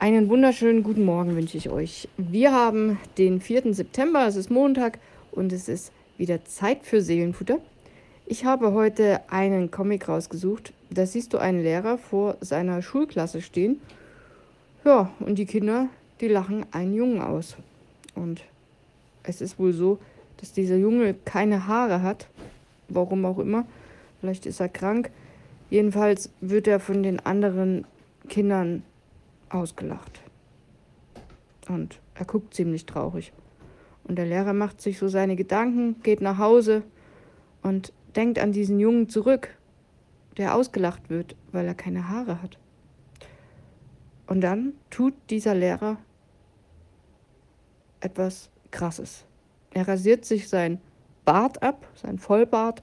Einen wunderschönen guten Morgen wünsche ich euch. Wir haben den 4. September, es ist Montag und es ist wieder Zeit für Seelenfutter. Ich habe heute einen Comic rausgesucht. Da siehst du einen Lehrer vor seiner Schulklasse stehen. Ja, und die Kinder, die lachen einen Jungen aus. Und es ist wohl so, dass dieser Junge keine Haare hat. Warum auch immer. Vielleicht ist er krank. Jedenfalls wird er von den anderen Kindern ausgelacht. Und er guckt ziemlich traurig. Und der Lehrer macht sich so seine Gedanken, geht nach Hause und denkt an diesen Jungen zurück, der ausgelacht wird, weil er keine Haare hat. Und dann tut dieser Lehrer etwas Krasses. Er rasiert sich sein Bart ab, sein Vollbart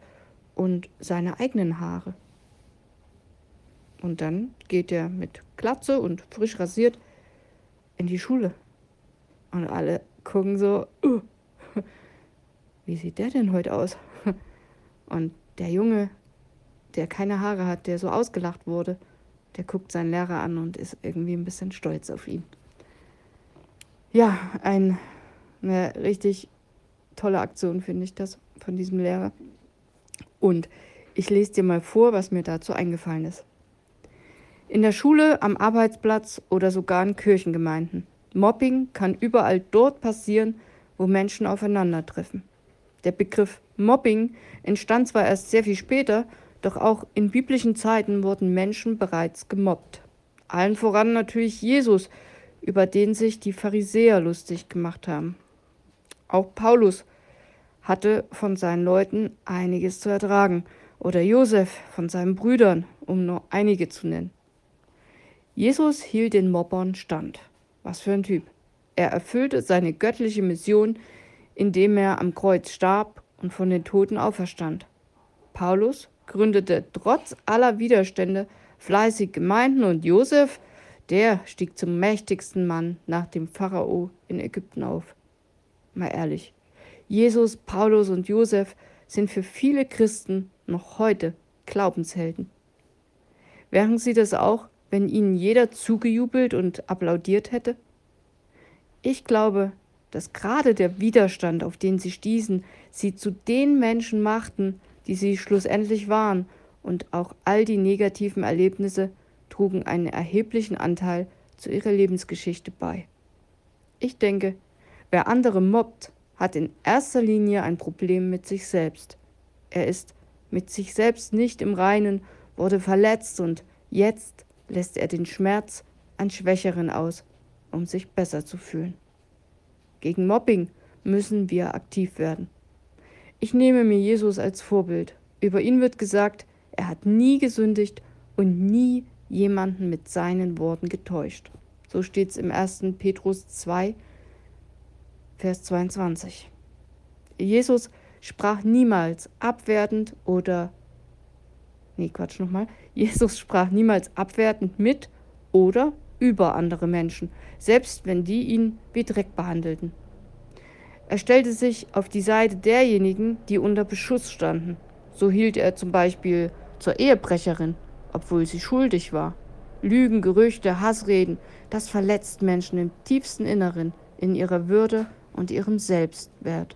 und seine eigenen Haare. Und dann geht er mit Glatze und frisch rasiert in die Schule. Und alle gucken so, uh, wie sieht der denn heute aus? Und der Junge, der keine Haare hat, der so ausgelacht wurde, der guckt seinen Lehrer an und ist irgendwie ein bisschen stolz auf ihn. Ja, ein, eine richtig tolle Aktion finde ich das von diesem Lehrer. Und ich lese dir mal vor, was mir dazu eingefallen ist. In der Schule, am Arbeitsplatz oder sogar in Kirchengemeinden. Mobbing kann überall dort passieren, wo Menschen aufeinandertreffen. Der Begriff Mobbing entstand zwar erst sehr viel später, doch auch in biblischen Zeiten wurden Menschen bereits gemobbt. Allen voran natürlich Jesus, über den sich die Pharisäer lustig gemacht haben. Auch Paulus hatte von seinen Leuten einiges zu ertragen, oder Josef von seinen Brüdern, um nur einige zu nennen. Jesus hielt den Mobbern stand. Was für ein Typ. Er erfüllte seine göttliche Mission, indem er am Kreuz starb und von den Toten auferstand. Paulus gründete trotz aller Widerstände fleißig Gemeinden und Josef, der stieg zum mächtigsten Mann nach dem Pharao in Ägypten auf. Mal ehrlich, Jesus, Paulus und Josef sind für viele Christen noch heute Glaubenshelden. Wären sie das auch wenn ihnen jeder zugejubelt und applaudiert hätte? Ich glaube, dass gerade der Widerstand, auf den sie stießen, sie zu den Menschen machten, die sie schlussendlich waren, und auch all die negativen Erlebnisse trugen einen erheblichen Anteil zu ihrer Lebensgeschichte bei. Ich denke, wer andere mobbt, hat in erster Linie ein Problem mit sich selbst. Er ist mit sich selbst nicht im Reinen, wurde verletzt und jetzt lässt er den Schmerz an Schwächeren aus, um sich besser zu fühlen. Gegen Mobbing müssen wir aktiv werden. Ich nehme mir Jesus als Vorbild. Über ihn wird gesagt, er hat nie gesündigt und nie jemanden mit seinen Worten getäuscht. So steht es im 1. Petrus 2, Vers 22. Jesus sprach niemals abwertend oder nee, Quatsch nochmal. Jesus sprach niemals abwertend mit oder über andere Menschen, selbst wenn die ihn wie Dreck behandelten. Er stellte sich auf die Seite derjenigen, die unter Beschuss standen. So hielt er zum Beispiel zur Ehebrecherin, obwohl sie schuldig war. Lügen, Gerüchte, Hassreden, das verletzt Menschen im tiefsten Inneren, in ihrer Würde und ihrem Selbstwert.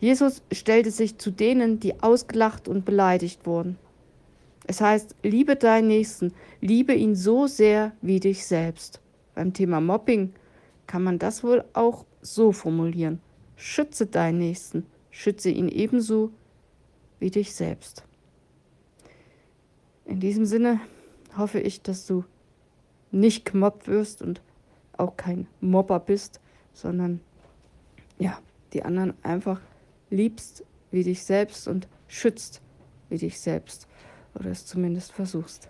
Jesus stellte sich zu denen, die ausgelacht und beleidigt wurden. Es heißt, liebe deinen Nächsten, liebe ihn so sehr wie dich selbst. Beim Thema Mobbing kann man das wohl auch so formulieren. Schütze deinen Nächsten, schütze ihn ebenso wie dich selbst. In diesem Sinne hoffe ich, dass du nicht gemobbt wirst und auch kein Mobber bist, sondern ja, die anderen einfach liebst wie dich selbst und schützt wie dich selbst oder es zumindest versuchst.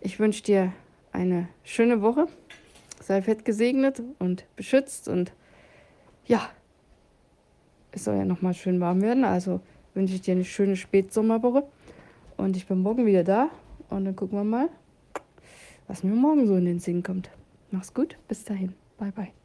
Ich wünsche dir eine schöne Woche. Sei fett gesegnet und beschützt und ja, es soll ja nochmal schön warm werden. Also wünsche ich dir eine schöne Spätsommerwoche und ich bin morgen wieder da und dann gucken wir mal, was mir morgen so in den Sinn kommt. Mach's gut, bis dahin. Bye bye.